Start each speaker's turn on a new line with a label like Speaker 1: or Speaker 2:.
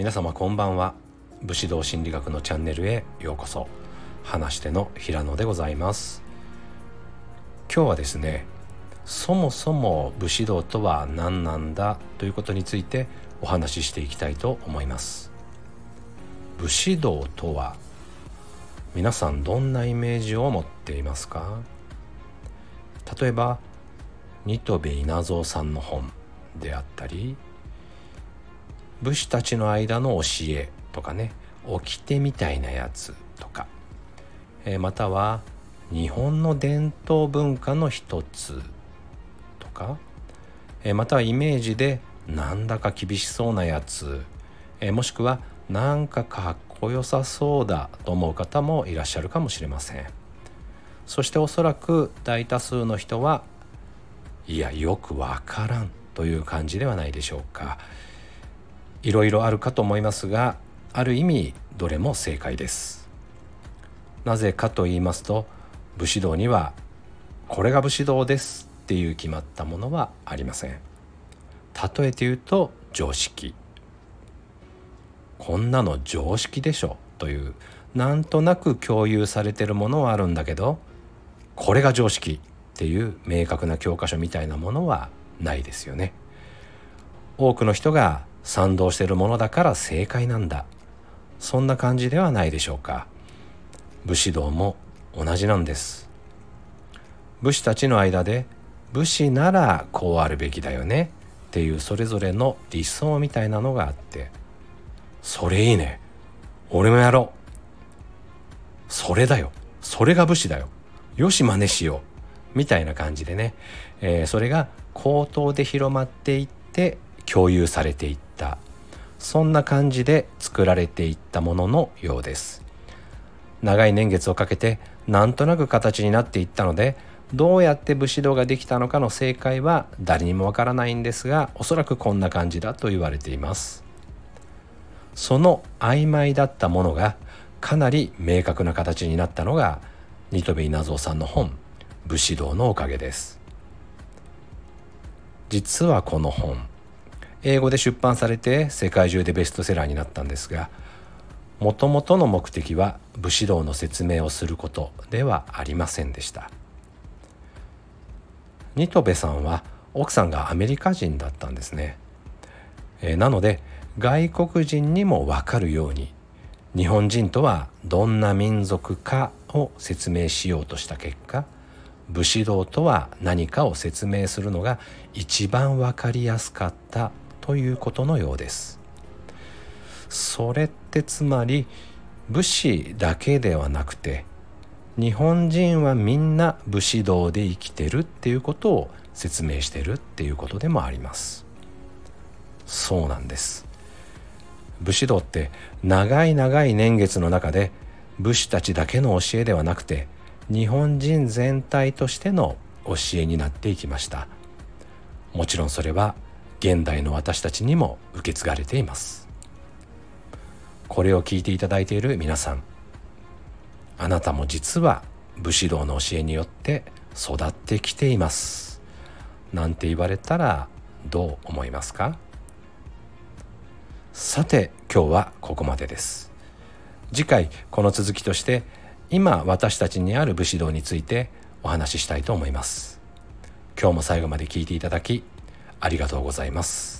Speaker 1: 皆様こんばんは。武士道心理学のチャンネルへようこそ。話しての平野でございます。今日はですねそもそも武士道とは何なんだということについてお話ししていきたいと思います。武士道とは皆さんどんなイメージを持っていますか？例えば新渡戸稲造さんの本であったり武士たちの間の教えとかね掟みたいなやつとか、えまたは日本の伝統文化の一つとか、えまたはイメージでなんだか厳しそうなやつ、えもしくはなんかかっこよさそうだと思う方もいらっしゃるかもしれません。そしておそらく大多数の人はいやよくわからんという感じではないでしょうか。いろいろあるかと思いますがある意味どれも正解です。なぜかと言いますと武士道にはこれが武士道ですっていう決まったものはありません。例えて言うと常識。こんなの常識でしょというなんとなく共有されてるものはあるんだけどこれが常識っていう明確な教科書みたいなものはないですよね。多くの人が賛同しているものだから正解なんだ。そんな感じではないでしょうか。武士道も同じなんです。武士たちの間で武士ならこうあるべきだよね。っていうそれぞれの理想みたいなのがあって。それいいね。俺もやろう。それだよ。それが武士だよ。よし真似しよう。みたいな感じでね、えー、それが口頭で広まっていって共有されていって。た。そんな感じで作られていったもののようです。長い年月をかけてなんとなく形になっていったのでどうやって武士道ができたのかの正解は誰にもわからないんですがおそらくこんな感じだと言われています。その曖昧だったものがかなり明確な形になったのが新渡戸稲造さんの本「武士道」のおかげです。実はこの本英語で出版されて世界中でベストセラーになったんですがもともとの目的は武士道の説明をすることではありませんでした。ニトベさんは奥さんがアメリカ人だったんですね、えー、なので外国人にも分かるように日本人とはどんな民族かを説明しようとした結果武士道とは何かを説明するのが一番分かりやすかったということのようです。それってつまり武士だけではなくて日本人はみんな武士道で生きてるっていうことを説明してるっていうことでもあります。そうなんです。武士道って長い長い年月の中で武士たちだけの教えではなくて日本人全体としての教えになっていきました。もちろんそれは現代の私たちにも受け継がれています。これを聞いていただいている皆さんあなたも実は武士道の教えによって育ってきています。なんて言われたらどう思いますか？さて今日はここまでです。次回この続きとして今私たちにある武士道についてお話ししたいと思います。今日も最後まで聞いていただきありがとうございます。